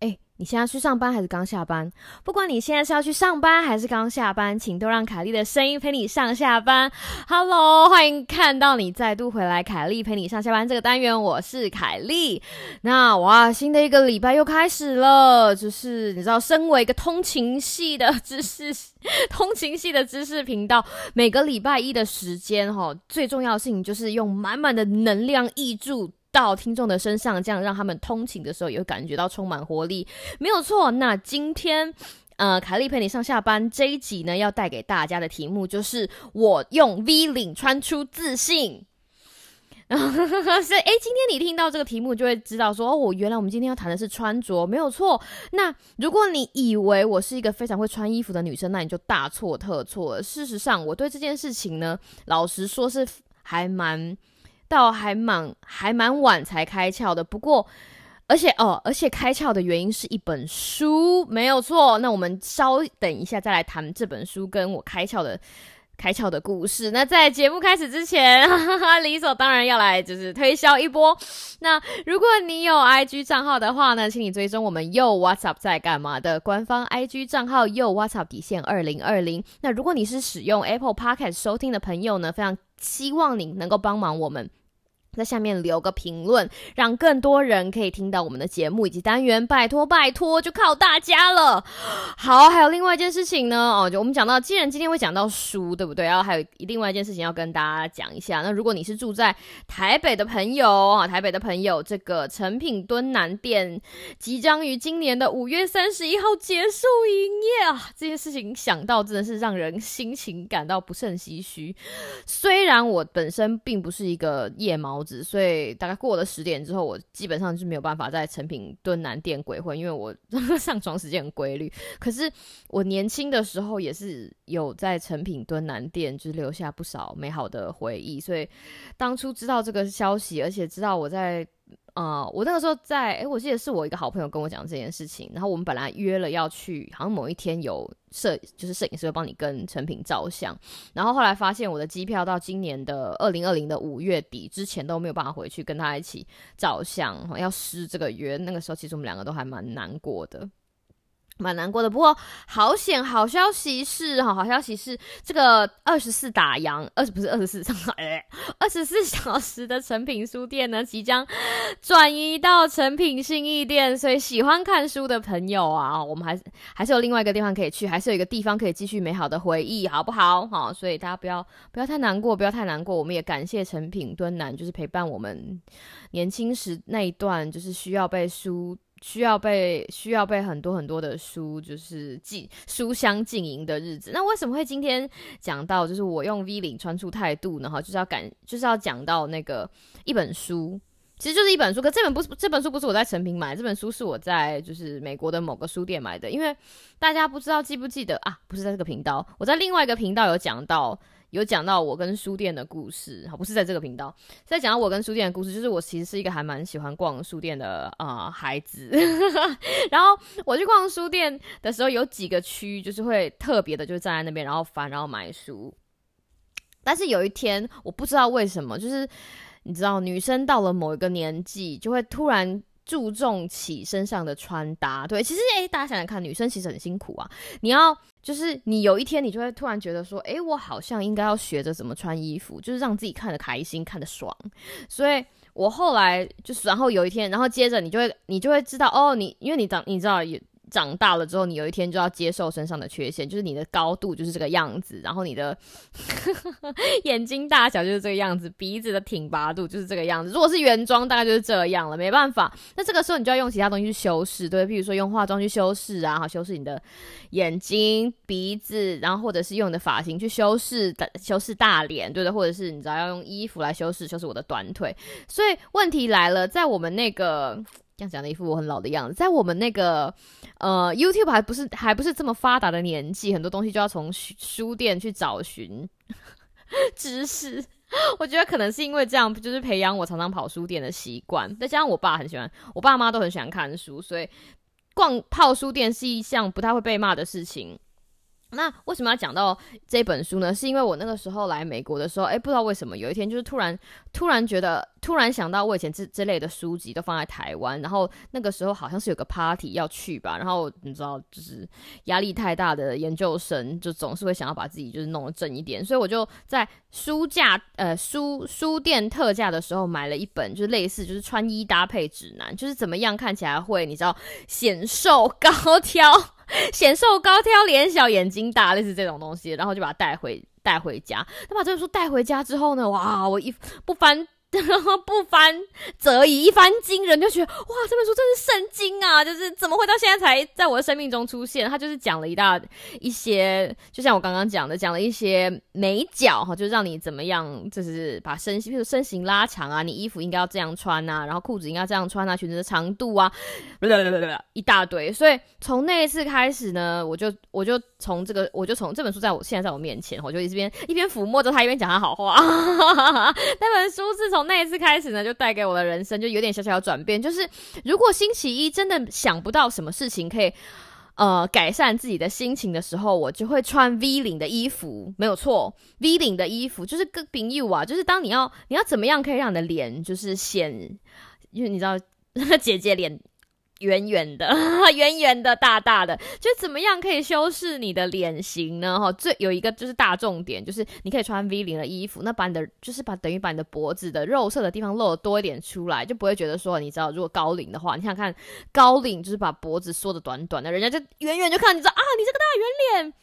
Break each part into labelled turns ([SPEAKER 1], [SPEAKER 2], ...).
[SPEAKER 1] 哎，你现在去上班还是刚下班？不管你现在是要去上班还是刚下班，请都让凯莉的声音陪你上下班。Hello，欢迎看到你再度回来，凯莉陪你上下班这个单元，我是凯莉。那哇，新的一个礼拜又开始了，就是你知道，身为一个通勤系的知识、通勤系的知识频道，每个礼拜一的时间哈，最重要的事情就是用满满的能量挹注。到听众的身上，这样让他们通勤的时候也会感觉到充满活力，没有错。那今天，呃，凯莉陪你上下班这一集呢，要带给大家的题目就是我用 V 领穿出自信。所以，哎，今天你听到这个题目，就会知道说，哦，我原来我们今天要谈的是穿着，没有错。那如果你以为我是一个非常会穿衣服的女生，那你就大错特错了。事实上，我对这件事情呢，老实说是还蛮。到还蛮还蛮晚才开窍的，不过，而且哦，而且开窍的原因是一本书，没有错。那我们稍等一下再来谈这本书跟我开窍的开窍的故事。那在节目开始之前，哈 哈理所当然要来就是推销一波。那如果你有 IG 账号的话呢，请你追踪我们又 What's Up 在干嘛的官方 IG 账号又 What's Up 底线二零二零。那如果你是使用 Apple Podcast 收听的朋友呢，非常希望你能够帮忙我们。在下面留个评论，让更多人可以听到我们的节目以及单元，拜托拜托，就靠大家了。好，还有另外一件事情呢，哦，就我们讲到，既然今天会讲到书，对不对？然后还有另外一件事情要跟大家讲一下。那如果你是住在台北的朋友啊，台北的朋友，这个成品敦南店即将于今年的五月三十一号结束营业啊，这件事情想到真的是让人心情感到不甚唏嘘。虽然我本身并不是一个夜猫。所以大概过了十点之后，我基本上就没有办法在成品蹲南店鬼混，因为我 上床时间很规律。可是我年轻的时候也是有在成品蹲南店，就是留下不少美好的回忆。所以当初知道这个消息，而且知道我在。啊，我那个时候在，哎，我记得是我一个好朋友跟我讲这件事情，然后我们本来约了要去，好像某一天有摄，就是摄影师会帮你跟成品照相，然后后来发现我的机票到今年的二零二零的五月底之前都没有办法回去跟他一起照相，要失这个约，那个时候其实我们两个都还蛮难过的。蛮难过的，不过好险，好消息是哈，好消息是这个二十四打烊，二十不是二十四，哎，二十四小时的成品书店呢，即将转移到成品信义店，所以喜欢看书的朋友啊，我们还是还是有另外一个地方可以去，还是有一个地方可以继续美好的回忆，好不好？好，所以大家不要不要太难过，不要太难过，我们也感谢成品敦南，就是陪伴我们年轻时那一段，就是需要被书。需要被需要被很多很多的书，就是进书香经营的日子。那为什么会今天讲到，就是我用 V 领穿出态度呢？哈，就是要感，就是要讲到那个一本书，其实就是一本书。可这本不是这本书不是我在成品买，这本书是我在就是美国的某个书店买的。因为大家不知道记不记得啊？不是在这个频道，我在另外一个频道有讲到。有讲到我跟书店的故事，好，不是在这个频道，在讲到我跟书店的故事，就是我其实是一个还蛮喜欢逛书店的啊孩子，然后我去逛书店的时候，有几个区就是会特别的，就是站在那边，然后翻，然后买书。但是有一天，我不知道为什么，就是你知道，女生到了某一个年纪，就会突然。注重起身上的穿搭，对，其实诶，大家想想看，女生其实很辛苦啊。你要就是你有一天，你就会突然觉得说，诶，我好像应该要学着怎么穿衣服，就是让自己看得开心，看得爽。所以我后来就是，然后有一天，然后接着你就会，你就会知道，哦，你因为你长，你知道也。长大了之后，你有一天就要接受身上的缺陷，就是你的高度就是这个样子，然后你的 眼睛大小就是这个样子，鼻子的挺拔度就是这个样子。如果是原装，大概就是这样了，没办法。那这个时候你就要用其他东西去修饰，对，比如说用化妆去修饰啊，好修饰你的眼睛、鼻子，然后或者是用你的发型去修饰的修饰大脸，对的，或者是你知道要用衣服来修饰，修饰我的短腿。所以问题来了，在我们那个。这样讲的一副我很老的样子。在我们那个呃 YouTube 还不是还不是这么发达的年纪，很多东西就要从书店去找寻 知识。我觉得可能是因为这样，就是培养我常常跑书店的习惯。再加上我爸很喜欢，我爸妈都很喜欢看书，所以逛泡书店是一项不太会被骂的事情。那为什么要讲到这本书呢？是因为我那个时候来美国的时候，哎，不知道为什么有一天就是突然突然觉得，突然想到我以前这这类的书籍都放在台湾，然后那个时候好像是有个 party 要去吧，然后你知道，就是压力太大的研究生就总是会想要把自己就是弄得正一点，所以我就在书架呃书书店特价的时候买了一本，就是类似就是穿衣搭配指南，就是怎么样看起来会你知道显瘦高挑。显瘦高挑，脸小眼睛大，类似这种东西，然后就把它带回带回家。他把这本书带回家之后呢，哇，我一不翻。不翻则已，一翻惊人，就觉得哇，这本书真是圣经就是怎么会到现在才在我的生命中出现？他就是讲了一大一些，就像我刚刚讲的，讲了一些美脚哈，就是让你怎么样，就是把身形，比如身形拉长啊，你衣服应该要这样穿啊，然后裤子应该这样穿啊，裙子的长度啊，一大堆。所以从那一次开始呢，我就我就从这个，我就从这本书在我现在在我面前，我就一边一边抚摸着他，一边讲他好话。那本书是从。那一次开始呢，就带给我的人生就有点小小的转变。就是如果星期一真的想不到什么事情可以呃改善自己的心情的时候，我就会穿 V 领的衣服。没有错，V 领的衣服就是更平 you 啊，就是当你要你要怎么样可以让你的脸就是显，因为你知道 姐姐脸。圆圆的，圆圆的，大大的，就怎么样可以修饰你的脸型呢？哈，最有一个就是大重点，就是你可以穿 V 领的衣服，那把你的就是把等于把你的脖子的肉色的地方露的多一点出来，就不会觉得说，你知道，如果高领的话，你想看高领就是把脖子缩的短短的，人家就远远就看，你知道啊，你这个大圆脸。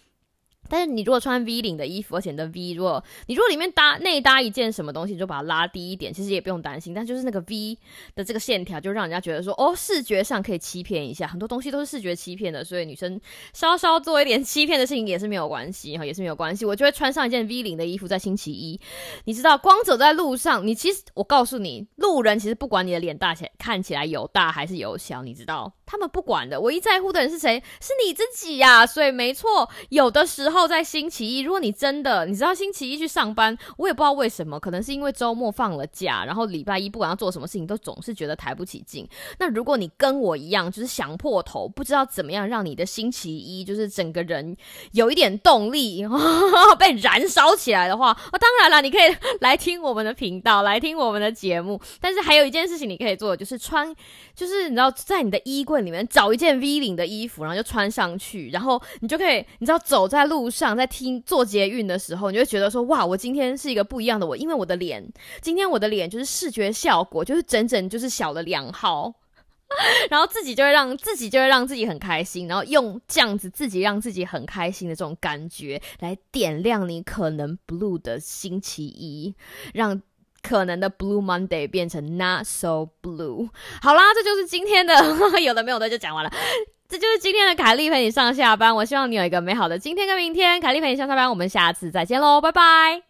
[SPEAKER 1] 但是你如果穿 V 领的衣服，而且你的 V，如果你如果里面搭内搭一件什么东西，你就把它拉低一点，其实也不用担心。但就是那个 V 的这个线条，就让人家觉得说，哦，视觉上可以欺骗一下。很多东西都是视觉欺骗的，所以女生稍稍做一点欺骗的事情也是没有关系，哈，也是没有关系。我就会穿上一件 V 领的衣服，在星期一，你知道，光走在路上，你其实我告诉你，路人其实不管你的脸大起来看起来有大还是有小，你知道，他们不管的，唯一在乎的人是谁？是你自己呀。所以没错，有的时候在星期一。如果你真的你知道星期一去上班，我也不知道为什么，可能是因为周末放了假，然后礼拜一不管要做什么事情都总是觉得抬不起劲。那如果你跟我一样，就是想破头，不知道怎么样让你的星期一就是整个人有一点动力被燃烧起来的话，哦，当然了，你可以来听我们的频道，来听我们的节目。但是还有一件事情你可以做，就是穿，就是你知道在你的衣柜里面找一件 V 领的衣服，然后就穿上去，然后你就可以，你知道走在路上，在听。做捷运的时候，你就觉得说哇，我今天是一个不一样的我，因为我的脸，今天我的脸就是视觉效果，就是整整就是小了两号，然后自己就会让自己就会让自己很开心，然后用这样子自己让自己很开心的这种感觉来点亮你可能 blue 的星期一，让可能的 blue Monday 变成 not so blue。好啦，这就是今天的 有的没有的就讲完了。这就是今天的凯丽陪你上下班，我希望你有一个美好的今天跟明天。凯丽陪你上下班，我们下次再见喽，拜拜。